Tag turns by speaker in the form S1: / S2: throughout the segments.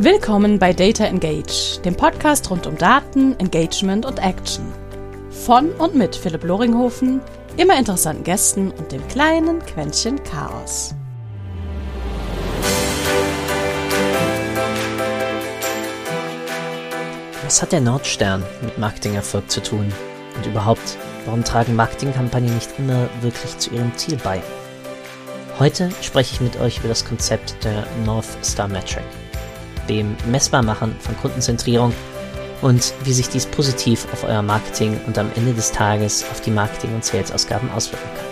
S1: Willkommen bei Data Engage, dem Podcast rund um Daten, Engagement und Action. Von und mit Philipp Loringhofen, immer interessanten Gästen und dem kleinen Quäntchen Chaos.
S2: Was hat der Nordstern mit Marketingerfolg zu tun? Und überhaupt, warum tragen Marketingkampagnen nicht immer wirklich zu ihrem Ziel bei? Heute spreche ich mit euch über das Konzept der North Star Metric dem Messbarmachen von Kundenzentrierung und wie sich dies positiv auf euer Marketing und am Ende des Tages auf die Marketing- und Sales-Ausgaben auswirken kann.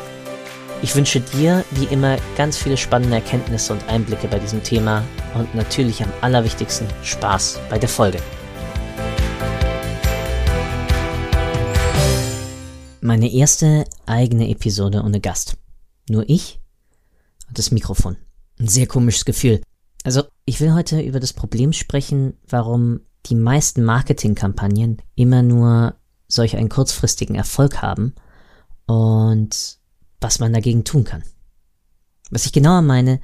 S2: Ich wünsche dir wie immer ganz viele spannende Erkenntnisse und Einblicke bei diesem Thema und natürlich am allerwichtigsten Spaß bei der Folge. Meine erste eigene Episode ohne Gast. Nur ich und das Mikrofon. Ein sehr komisches Gefühl. Also, ich will heute über das Problem sprechen, warum die meisten Marketingkampagnen immer nur solch einen kurzfristigen Erfolg haben und was man dagegen tun kann. Was ich genauer meine,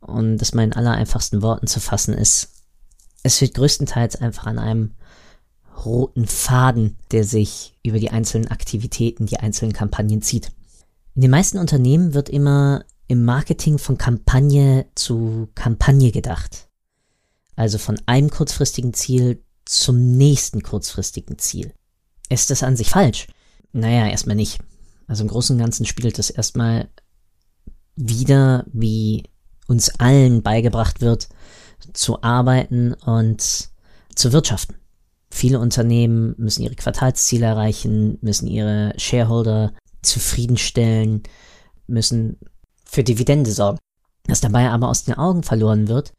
S2: und das mal in aller einfachsten Worten zu fassen, ist, es wird größtenteils einfach an einem roten Faden, der sich über die einzelnen Aktivitäten, die einzelnen Kampagnen zieht. In den meisten Unternehmen wird immer im Marketing von Kampagne zu Kampagne gedacht. Also von einem kurzfristigen Ziel zum nächsten kurzfristigen Ziel. Ist das an sich falsch? Naja, erstmal nicht. Also im Großen und Ganzen spielt das erstmal wieder, wie uns allen beigebracht wird, zu arbeiten und zu wirtschaften. Viele Unternehmen müssen ihre Quartalsziele erreichen, müssen ihre Shareholder zufriedenstellen, müssen für Dividende sorgen. Was dabei aber aus den Augen verloren wird,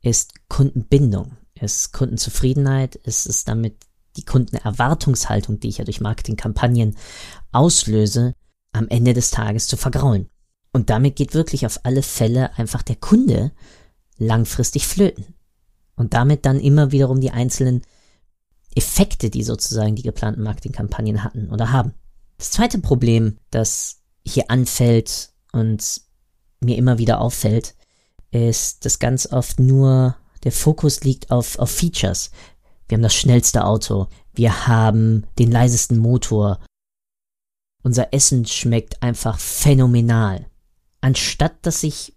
S2: ist Kundenbindung, ist Kundenzufriedenheit, ist es damit die Kundenerwartungshaltung, die ich ja durch Marketingkampagnen auslöse, am Ende des Tages zu vergraulen. Und damit geht wirklich auf alle Fälle einfach der Kunde langfristig flöten. Und damit dann immer wiederum die einzelnen Effekte, die sozusagen die geplanten Marketingkampagnen hatten oder haben. Das zweite Problem, das hier anfällt und mir immer wieder auffällt, ist, dass ganz oft nur der Fokus liegt auf, auf Features. Wir haben das schnellste Auto, wir haben den leisesten Motor, unser Essen schmeckt einfach phänomenal. Anstatt dass sich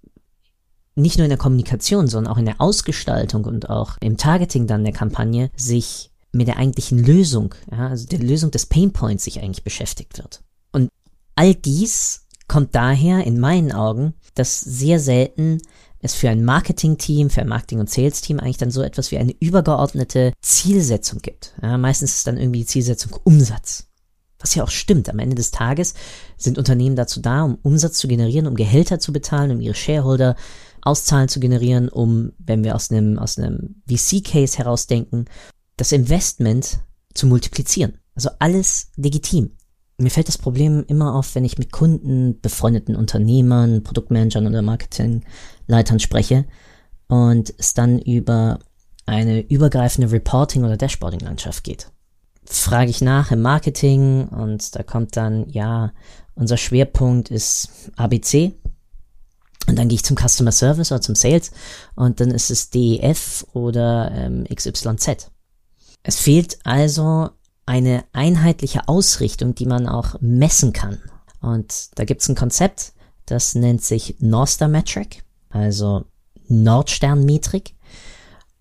S2: nicht nur in der Kommunikation, sondern auch in der Ausgestaltung und auch im Targeting dann der Kampagne sich mit der eigentlichen Lösung, ja, also der Lösung des Painpoints sich eigentlich beschäftigt wird. Und all dies kommt daher in meinen Augen, dass sehr selten es für ein Marketing-Team, für ein Marketing- und Sales-Team eigentlich dann so etwas wie eine übergeordnete Zielsetzung gibt. Ja, meistens ist dann irgendwie die Zielsetzung Umsatz. Was ja auch stimmt. Am Ende des Tages sind Unternehmen dazu da, um Umsatz zu generieren, um Gehälter zu bezahlen, um ihre Shareholder Auszahlen zu generieren, um, wenn wir aus einem, aus einem VC-Case herausdenken, das Investment zu multiplizieren. Also alles legitim mir fällt das Problem immer auf, wenn ich mit Kunden, befreundeten Unternehmern, Produktmanagern oder Marketingleitern spreche und es dann über eine übergreifende Reporting- oder Dashboarding-Landschaft geht. Frage ich nach im Marketing und da kommt dann, ja, unser Schwerpunkt ist ABC. Und dann gehe ich zum Customer Service oder zum Sales und dann ist es DEF oder ähm, XYZ. Es fehlt also eine einheitliche Ausrichtung, die man auch messen kann. Und da gibt's ein Konzept, das nennt sich North Star Metric, also Nordsternmetrik.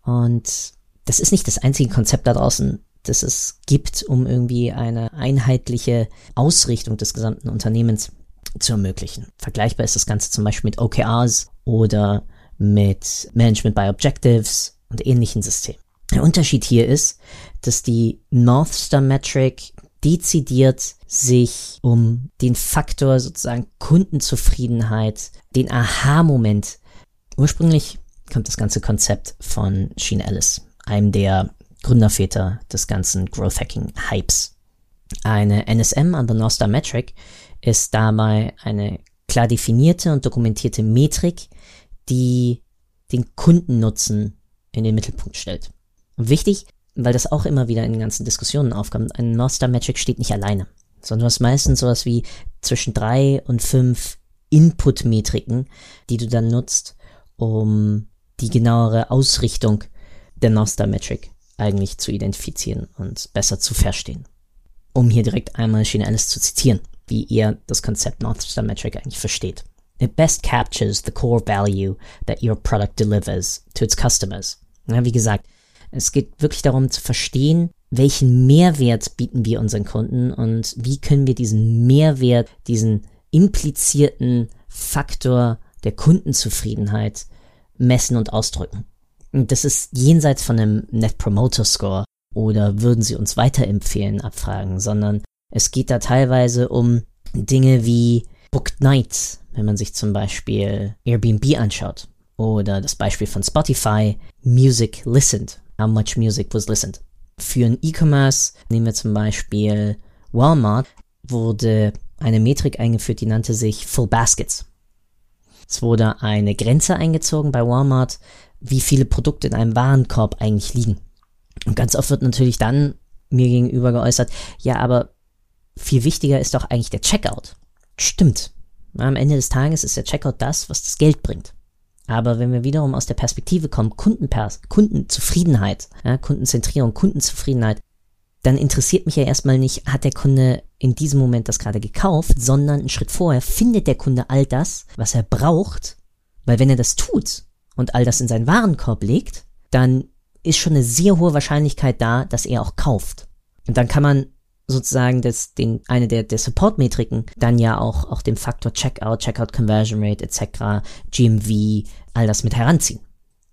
S2: Und das ist nicht das einzige Konzept da draußen, das es gibt, um irgendwie eine einheitliche Ausrichtung des gesamten Unternehmens zu ermöglichen. Vergleichbar ist das Ganze zum Beispiel mit OKRs oder mit Management by Objectives und ähnlichen Systemen. Der Unterschied hier ist, dass die North Star Metric dezidiert sich um den Faktor sozusagen Kundenzufriedenheit, den Aha-Moment. Ursprünglich kommt das ganze Konzept von Sheen Ellis, einem der Gründerväter des ganzen Growth Hacking Hypes. Eine NSM an der North Star Metric ist dabei eine klar definierte und dokumentierte Metrik, die den Kundennutzen in den Mittelpunkt stellt. Wichtig, weil das auch immer wieder in ganzen Diskussionen aufkommt, ein North Star Metric steht nicht alleine, sondern du hast meistens sowas wie zwischen drei und fünf Input-Metriken, die du dann nutzt, um die genauere Ausrichtung der North Star Metric eigentlich zu identifizieren und besser zu verstehen. Um hier direkt einmal Shane Ellis zu zitieren, wie er das Konzept North Star Metric eigentlich versteht. It best captures the core value that your product delivers to its customers. Ja, wie gesagt, es geht wirklich darum zu verstehen, welchen Mehrwert bieten wir unseren Kunden und wie können wir diesen Mehrwert, diesen implizierten Faktor der Kundenzufriedenheit messen und ausdrücken. Und das ist jenseits von einem Net Promoter Score oder würden sie uns weiterempfehlen abfragen, sondern es geht da teilweise um Dinge wie Booked Nights, wenn man sich zum Beispiel Airbnb anschaut oder das Beispiel von Spotify, Music Listened, how much music was listened. Für ein E-Commerce nehmen wir zum Beispiel Walmart, wurde eine Metrik eingeführt, die nannte sich Full Baskets. Es wurde eine Grenze eingezogen bei Walmart, wie viele Produkte in einem Warenkorb eigentlich liegen. Und ganz oft wird natürlich dann mir gegenüber geäußert, ja, aber viel wichtiger ist doch eigentlich der Checkout. Stimmt. Am Ende des Tages ist der Checkout das, was das Geld bringt. Aber wenn wir wiederum aus der Perspektive kommen, Kundenpers Kundenzufriedenheit, ja, Kundenzentrierung, Kundenzufriedenheit, dann interessiert mich ja erstmal nicht, hat der Kunde in diesem Moment das gerade gekauft, sondern einen Schritt vorher findet der Kunde all das, was er braucht, weil wenn er das tut und all das in seinen Warenkorb legt, dann ist schon eine sehr hohe Wahrscheinlichkeit da, dass er auch kauft. Und dann kann man sozusagen das, den, eine der, der Support-Metriken dann ja auch, auch den Faktor Checkout, Checkout Conversion Rate etc., GMV, all das mit heranziehen.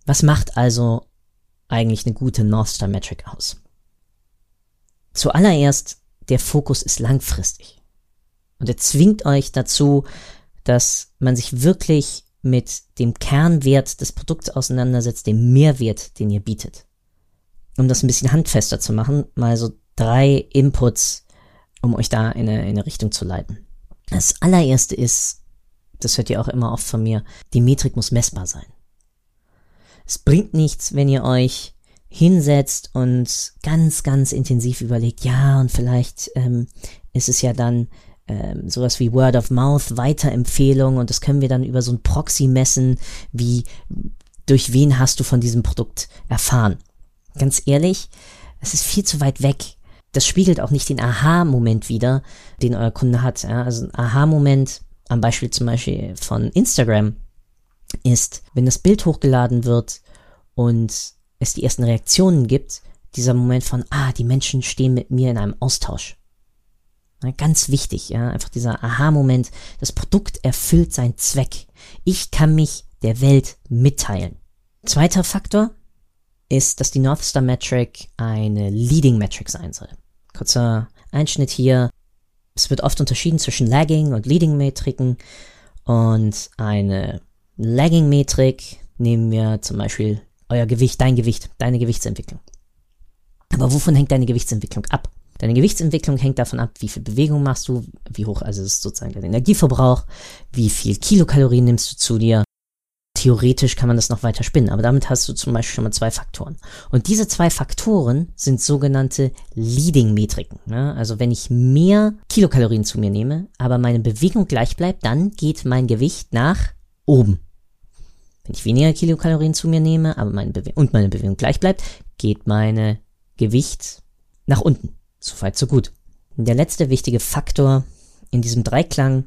S2: Was macht also eigentlich eine gute North Star Metric aus? Zuallererst, der Fokus ist langfristig. Und er zwingt euch dazu, dass man sich wirklich mit dem Kernwert des Produkts auseinandersetzt, dem Mehrwert, den ihr bietet. Um das ein bisschen handfester zu machen, mal so drei Inputs, um euch da in eine, in eine Richtung zu leiten. Das allererste ist, das hört ihr auch immer oft von mir, die Metrik muss messbar sein. Es bringt nichts, wenn ihr euch hinsetzt und ganz, ganz intensiv überlegt, ja, und vielleicht ähm, ist es ja dann ähm, sowas wie Word of Mouth, Weiterempfehlung und das können wir dann über so ein Proxy messen, wie durch wen hast du von diesem Produkt erfahren. Ganz ehrlich, es ist viel zu weit weg. Das spiegelt auch nicht den Aha-Moment wider, den euer Kunde hat. Ja? Also ein Aha-Moment am Beispiel zum Beispiel von Instagram ist, wenn das Bild hochgeladen wird und es die ersten Reaktionen gibt, dieser Moment von, ah, die Menschen stehen mit mir in einem Austausch. Ja, ganz wichtig, ja, einfach dieser Aha-Moment, das Produkt erfüllt seinen Zweck. Ich kann mich der Welt mitteilen. Zweiter Faktor ist, dass die North Star Metric eine Leading Metric sein soll. Kurzer Einschnitt hier. Es wird oft unterschieden zwischen Lagging und Leading Metriken und eine Lagging Metrik nehmen wir zum Beispiel euer Gewicht, dein Gewicht, deine Gewichtsentwicklung. Aber wovon hängt deine Gewichtsentwicklung ab? Deine Gewichtsentwicklung hängt davon ab, wie viel Bewegung machst du, wie hoch also ist sozusagen dein Energieverbrauch, wie viel Kilokalorien nimmst du zu dir. Theoretisch kann man das noch weiter spinnen, aber damit hast du zum Beispiel schon mal zwei Faktoren. Und diese zwei Faktoren sind sogenannte Leading-Metriken. Ne? Also wenn ich mehr Kilokalorien zu mir nehme, aber meine Bewegung gleich bleibt, dann geht mein Gewicht nach oben. Wenn ich weniger Kilokalorien zu mir nehme, aber meine Bewe und meine Bewegung gleich bleibt, geht meine Gewicht nach unten. So weit, so gut. Der letzte wichtige Faktor in diesem Dreiklang,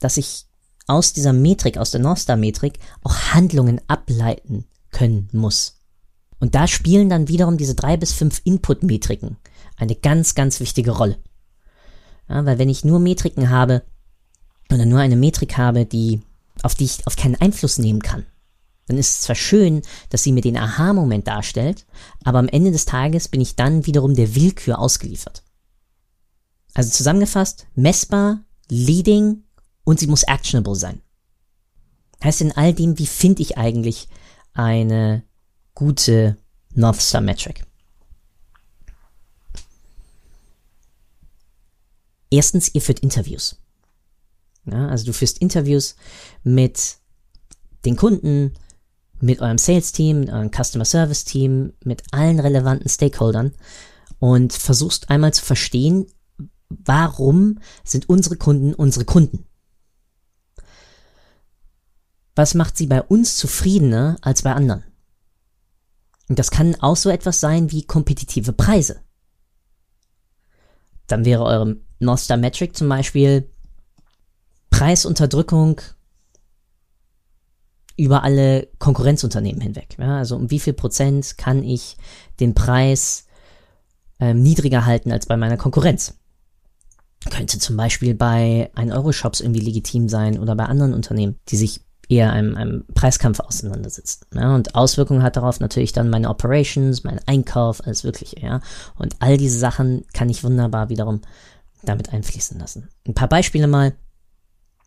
S2: dass ich aus dieser Metrik, aus der North Star Metrik, auch Handlungen ableiten können muss. Und da spielen dann wiederum diese drei bis fünf Input-Metriken eine ganz, ganz wichtige Rolle. Ja, weil wenn ich nur Metriken habe, oder nur eine Metrik habe, die, auf die ich auf keinen Einfluss nehmen kann, dann ist es zwar schön, dass sie mir den Aha-Moment darstellt, aber am Ende des Tages bin ich dann wiederum der Willkür ausgeliefert. Also zusammengefasst, messbar, leading und sie muss actionable sein. Heißt in all dem, wie finde ich eigentlich eine gute North Star Metric? Erstens, ihr führt Interviews. Ja, also du führst Interviews mit den Kunden, mit eurem Sales-Team, mit eurem Customer Service-Team, mit allen relevanten Stakeholdern und versuchst einmal zu verstehen, warum sind unsere Kunden unsere Kunden? Was macht sie bei uns zufriedener als bei anderen? Und das kann auch so etwas sein wie kompetitive Preise. Dann wäre eure North Star Metric zum Beispiel Preisunterdrückung über alle Konkurrenzunternehmen hinweg. Ja, also um wie viel Prozent kann ich den Preis ähm, niedriger halten als bei meiner Konkurrenz? Könnte zum Beispiel bei 1-Euro-Shops irgendwie legitim sein oder bei anderen Unternehmen, die sich eher einem, einem Preiskampf auseinandersetzen. Ja, und Auswirkungen hat darauf natürlich dann meine Operations, mein Einkauf, alles Wirkliche, ja. Und all diese Sachen kann ich wunderbar wiederum damit einfließen lassen. Ein paar Beispiele mal.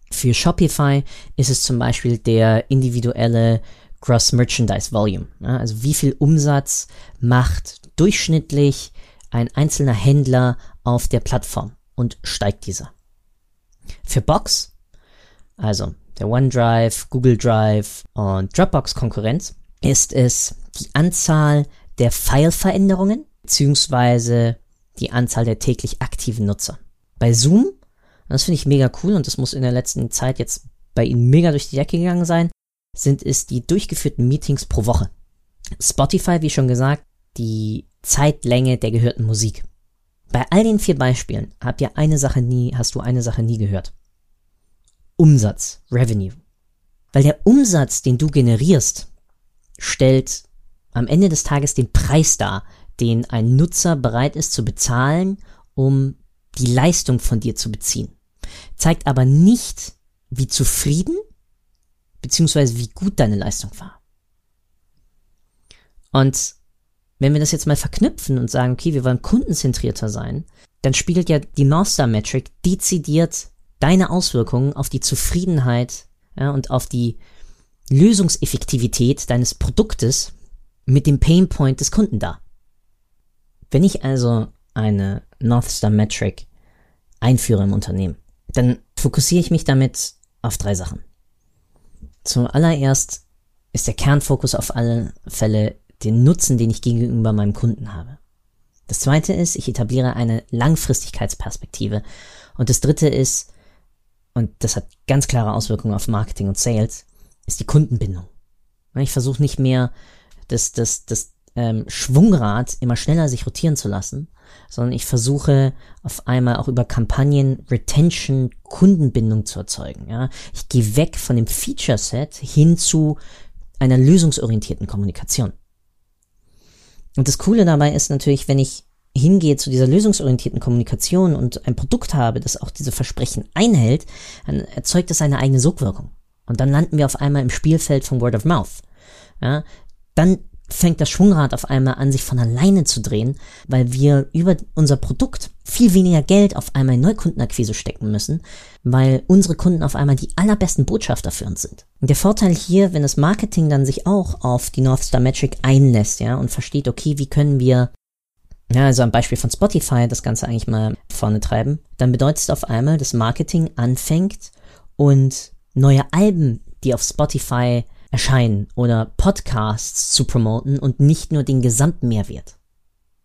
S2: Für Shopify ist es zum Beispiel der individuelle Gross Merchandise Volume. Ja, also wie viel Umsatz macht durchschnittlich ein einzelner Händler auf der Plattform und steigt dieser. Für Box, also der OneDrive, Google Drive und Dropbox Konkurrenz, ist es die Anzahl der File-Veränderungen beziehungsweise die Anzahl der täglich aktiven Nutzer. Bei Zoom, das finde ich mega cool und das muss in der letzten Zeit jetzt bei Ihnen mega durch die Decke gegangen sein, sind es die durchgeführten Meetings pro Woche. Spotify, wie schon gesagt, die Zeitlänge der gehörten Musik. Bei all den vier Beispielen habt ihr eine Sache nie, hast du eine Sache nie gehört. Umsatz, Revenue. Weil der Umsatz, den du generierst, stellt am Ende des Tages den Preis dar, den ein Nutzer bereit ist zu bezahlen, um die Leistung von dir zu beziehen. Zeigt aber nicht, wie zufrieden bzw. wie gut deine Leistung war. Und wenn wir das jetzt mal verknüpfen und sagen, okay, wir wollen kundenzentrierter sein, dann spiegelt ja die North Star Metric dezidiert deine Auswirkungen auf die Zufriedenheit ja, und auf die Lösungseffektivität deines Produktes mit dem Painpoint des Kunden dar. Wenn ich also eine North Star Metric einführe im Unternehmen, dann fokussiere ich mich damit auf drei Sachen. Zuallererst ist der Kernfokus auf alle Fälle den Nutzen, den ich gegenüber meinem Kunden habe. Das zweite ist, ich etabliere eine Langfristigkeitsperspektive. Und das dritte ist, und das hat ganz klare Auswirkungen auf Marketing und Sales, ist die Kundenbindung. Ich versuche nicht mehr das, das, das ähm, Schwungrad immer schneller sich rotieren zu lassen, sondern ich versuche auf einmal auch über Kampagnen Retention, Kundenbindung zu erzeugen. Ja? Ich gehe weg von dem Feature Set hin zu einer lösungsorientierten Kommunikation. Und das Coole dabei ist natürlich, wenn ich hingehe zu dieser lösungsorientierten Kommunikation und ein Produkt habe, das auch diese Versprechen einhält, dann erzeugt das eine eigene Sogwirkung. Und dann landen wir auf einmal im Spielfeld von Word of Mouth. Ja, dann fängt das Schwungrad auf einmal an, sich von alleine zu drehen, weil wir über unser Produkt viel weniger Geld auf einmal in Neukundenakquise stecken müssen, weil unsere Kunden auf einmal die allerbesten Botschafter für uns sind. Der Vorteil hier, wenn das Marketing dann sich auch auf die North Star Metric einlässt, ja, und versteht, okay, wie können wir ja, also am Beispiel von Spotify das Ganze eigentlich mal vorne treiben, dann bedeutet es auf einmal, dass Marketing anfängt und neue Alben, die auf Spotify erscheinen oder Podcasts zu promoten und nicht nur den Gesamtmehrwert.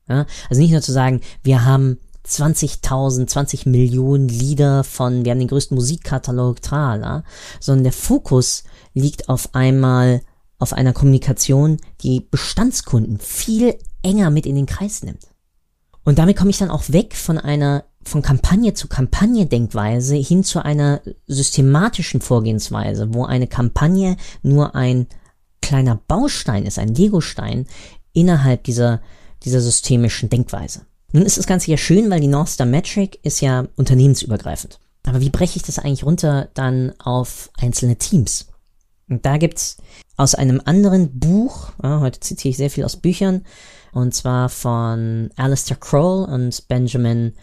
S2: Ja, also nicht nur zu sagen, wir haben 20.000, 20 Millionen Lieder von, wir haben den größten Musikkatalog, trala, sondern der Fokus liegt auf einmal auf einer Kommunikation, die Bestandskunden viel enger mit in den Kreis nimmt. Und damit komme ich dann auch weg von einer von Kampagne zu Kampagne Denkweise hin zu einer systematischen Vorgehensweise, wo eine Kampagne nur ein kleiner Baustein ist, ein Legostein innerhalb dieser, dieser systemischen Denkweise. Nun ist das Ganze ja schön, weil die North Star Metric ist ja unternehmensübergreifend. Aber wie breche ich das eigentlich runter dann auf einzelne Teams? Und da gibt's aus einem anderen Buch, ja, heute zitiere ich sehr viel aus Büchern, und zwar von Alistair Kroll und Benjamin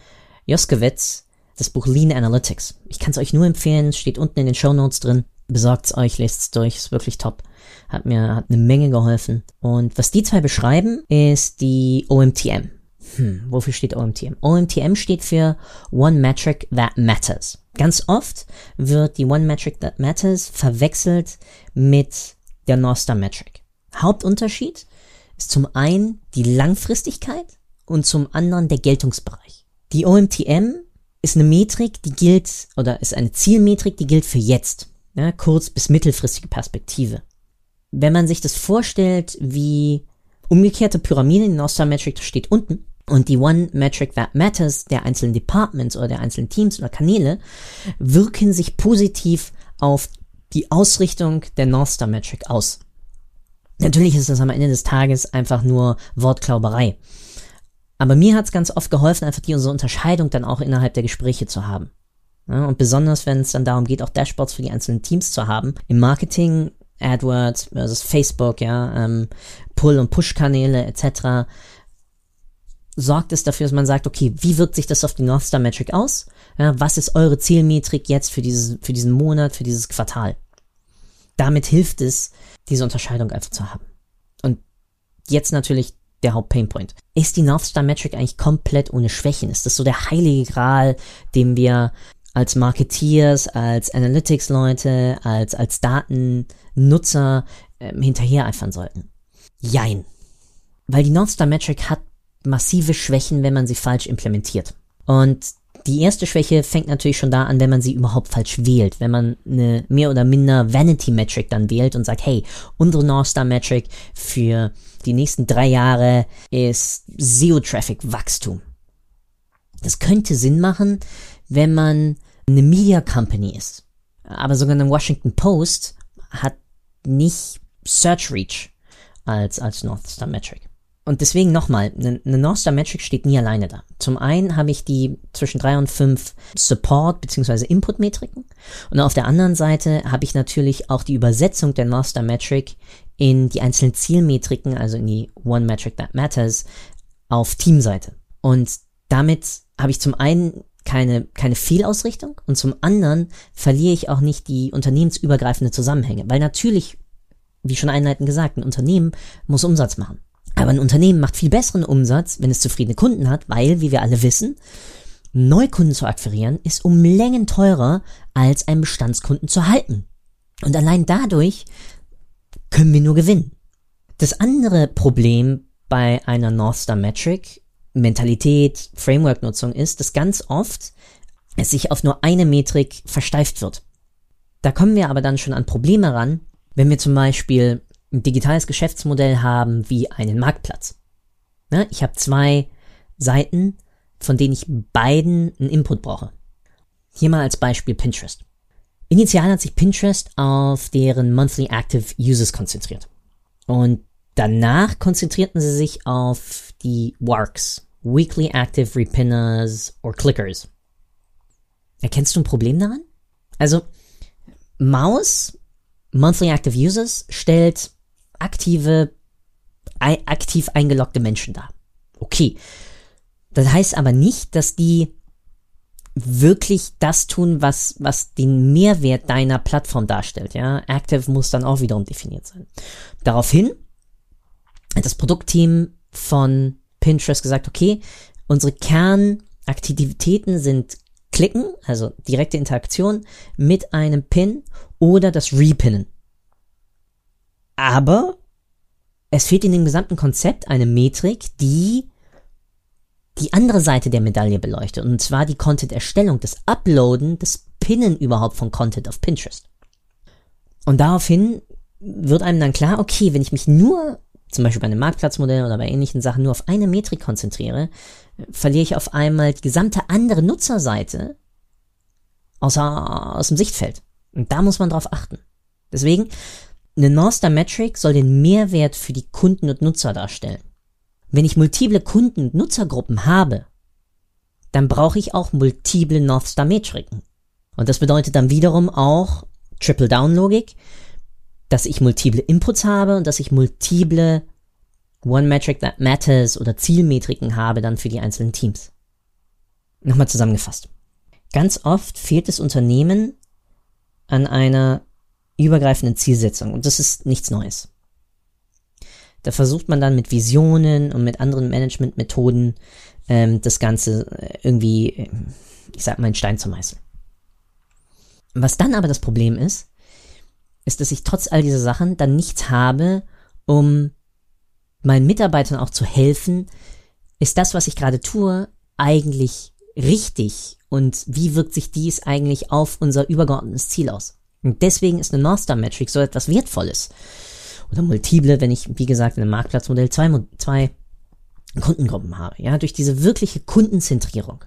S2: Joskowitz, das Buch Lean Analytics. Ich kann es euch nur empfehlen, steht unten in den Show Notes drin. Besorgt's euch, lest es durch, ist wirklich top. Hat mir hat eine Menge geholfen. Und was die zwei beschreiben, ist die OMTM. Hm, wofür steht OMTM? OMTM steht für One Metric That Matters. Ganz oft wird die One Metric That Matters verwechselt mit der North Star Metric. Hauptunterschied ist zum einen die Langfristigkeit und zum anderen der Geltungsbereich. Die OMTM ist eine Metrik, die gilt, oder ist eine Zielmetrik, die gilt für jetzt, ja, kurz- bis mittelfristige Perspektive. Wenn man sich das vorstellt wie umgekehrte Pyramide, die North Star Metric steht unten und die One Metric That Matters der einzelnen Departments oder der einzelnen Teams oder Kanäle wirken sich positiv auf die Ausrichtung der North Star Metric aus. Natürlich ist das am Ende des Tages einfach nur Wortklauberei. Aber mir hat es ganz oft geholfen, einfach diese Unterscheidung dann auch innerhalb der Gespräche zu haben. Ja, und besonders, wenn es dann darum geht, auch Dashboards für die einzelnen Teams zu haben. Im Marketing, AdWords versus Facebook, ja, ähm, Pull- und Push-Kanäle etc sorgt es dafür, dass man sagt, okay, wie wirkt sich das auf die North Star Metric aus? Ja, was ist eure Zielmetrik jetzt für, dieses, für diesen Monat, für dieses Quartal? Damit hilft es, diese Unterscheidung einfach zu haben. Und jetzt natürlich der Hauptpainpoint. Ist die North Star Metric eigentlich komplett ohne Schwächen? Ist das so der heilige Gral, dem wir als Marketeers, als Analytics-Leute, als, als Datennutzer ähm, hinterher eifern sollten? Jein. Weil die North Star Metric hat massive Schwächen, wenn man sie falsch implementiert. Und die erste Schwäche fängt natürlich schon da an, wenn man sie überhaupt falsch wählt. Wenn man eine mehr oder minder Vanity Metric dann wählt und sagt, hey, unsere North Star Metric für die nächsten drei Jahre ist SEO Traffic Wachstum. Das könnte Sinn machen, wenn man eine Media Company ist. Aber sogar eine Washington Post hat nicht Search Reach als, als North Star Metric. Und deswegen nochmal, eine ne North Star Metric steht nie alleine da. Zum einen habe ich die zwischen drei und fünf Support- bzw. Input-Metriken. Und auf der anderen Seite habe ich natürlich auch die Übersetzung der North Star Metric in die einzelnen Zielmetriken, also in die One Metric That Matters, auf Teamseite. Und damit habe ich zum einen keine, keine Fehlausrichtung und zum anderen verliere ich auch nicht die unternehmensübergreifende Zusammenhänge. Weil natürlich, wie schon einleitend gesagt, ein Unternehmen muss Umsatz machen. Aber ein Unternehmen macht viel besseren Umsatz, wenn es zufriedene Kunden hat, weil, wie wir alle wissen, Neukunden zu akquirieren ist um Längen teurer, als einen Bestandskunden zu halten. Und allein dadurch können wir nur gewinnen. Das andere Problem bei einer North Star Metric, Mentalität, Framework-Nutzung ist, dass ganz oft es sich auf nur eine Metrik versteift wird. Da kommen wir aber dann schon an Probleme ran, wenn wir zum Beispiel ein digitales Geschäftsmodell haben wie einen Marktplatz. Ja, ich habe zwei Seiten, von denen ich beiden einen Input brauche. Hier mal als Beispiel Pinterest. Initial hat sich Pinterest auf deren Monthly Active Users konzentriert. Und danach konzentrierten sie sich auf die WARCs, Weekly Active Repinners or Clickers. Erkennst du ein Problem daran? Also, Maus, Monthly Active Users, stellt aktive, aktiv eingeloggte Menschen da. Okay. Das heißt aber nicht, dass die wirklich das tun, was, was den Mehrwert deiner Plattform darstellt. Ja, Active muss dann auch wiederum definiert sein. Daraufhin hat das Produktteam von Pinterest gesagt, okay, unsere Kernaktivitäten sind Klicken, also direkte Interaktion mit einem Pin oder das Repinnen. Aber es fehlt in dem gesamten Konzept eine Metrik, die die andere Seite der Medaille beleuchtet, und zwar die Content-Erstellung, das Uploaden, das Pinnen überhaupt von Content auf Pinterest. Und daraufhin wird einem dann klar, okay, wenn ich mich nur, zum Beispiel bei einem Marktplatzmodell oder bei ähnlichen Sachen, nur auf eine Metrik konzentriere, verliere ich auf einmal die gesamte andere Nutzerseite außer, aus dem Sichtfeld. Und da muss man drauf achten. Deswegen eine North Star Metric soll den Mehrwert für die Kunden und Nutzer darstellen. Wenn ich multiple Kunden- und Nutzergruppen habe, dann brauche ich auch multiple North Star Metriken. Und das bedeutet dann wiederum auch Triple-Down-Logik, dass ich multiple Inputs habe und dass ich multiple One Metric That Matters oder Zielmetriken habe dann für die einzelnen Teams. Nochmal zusammengefasst. Ganz oft fehlt es Unternehmen an einer übergreifenden Zielsetzung. Und das ist nichts Neues. Da versucht man dann mit Visionen und mit anderen Managementmethoden ähm, das Ganze äh, irgendwie, äh, ich sag mal, in Stein zu meißeln. Was dann aber das Problem ist, ist, dass ich trotz all dieser Sachen dann nichts habe, um meinen Mitarbeitern auch zu helfen, ist das, was ich gerade tue, eigentlich richtig und wie wirkt sich dies eigentlich auf unser übergeordnetes Ziel aus? Und deswegen ist eine North Star Metric so etwas Wertvolles. oder multiple, wenn ich, wie gesagt, in einem Marktplatzmodell zwei, zwei Kundengruppen habe. Ja, durch diese wirkliche Kundenzentrierung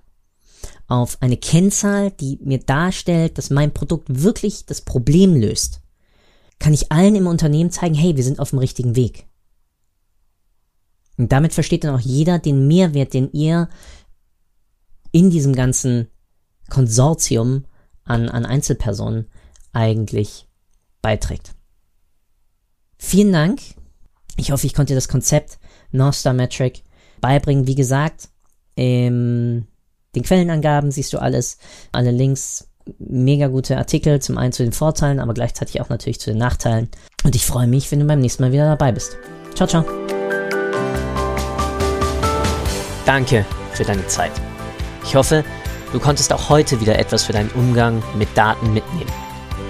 S2: auf eine Kennzahl, die mir darstellt, dass mein Produkt wirklich das Problem löst, kann ich allen im Unternehmen zeigen, hey, wir sind auf dem richtigen Weg. Und damit versteht dann auch jeder den Mehrwert, den ihr in diesem ganzen Konsortium an, an Einzelpersonen eigentlich beiträgt. Vielen Dank. Ich hoffe, ich konnte dir das Konzept North Star Metric beibringen. Wie gesagt, in den Quellenangaben siehst du alles, alle Links, mega gute Artikel, zum einen zu den Vorteilen, aber gleichzeitig auch natürlich zu den Nachteilen. Und ich freue mich, wenn du beim nächsten Mal wieder dabei bist. Ciao, ciao. Danke für deine Zeit. Ich hoffe, du konntest auch heute wieder etwas für deinen Umgang mit Daten mitnehmen